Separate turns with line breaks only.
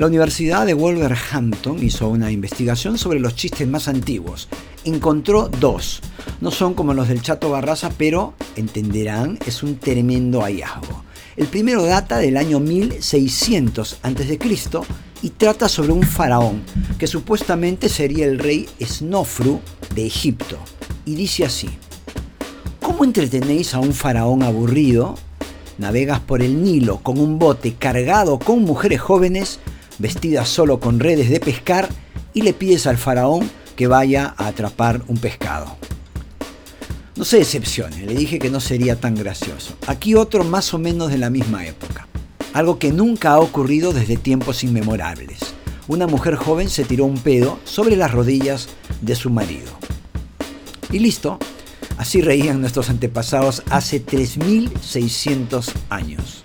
La Universidad de Wolverhampton hizo una investigación sobre los chistes más antiguos. Encontró dos. No son como los del Chato Barraza, pero, entenderán, es un tremendo hallazgo. El primero data del año 1600 a.C. y trata sobre un faraón, que supuestamente sería el rey Snofru de Egipto. Y dice así, ¿Cómo entretenéis a un faraón aburrido? Navegas por el Nilo con un bote cargado con mujeres jóvenes vestida solo con redes de pescar, y le pides al faraón que vaya a atrapar un pescado. No se decepcione, le dije que no sería tan gracioso. Aquí otro más o menos de la misma época. Algo que nunca ha ocurrido desde tiempos inmemorables. Una mujer joven se tiró un pedo sobre las rodillas de su marido. Y listo, así reían nuestros antepasados hace 3.600 años.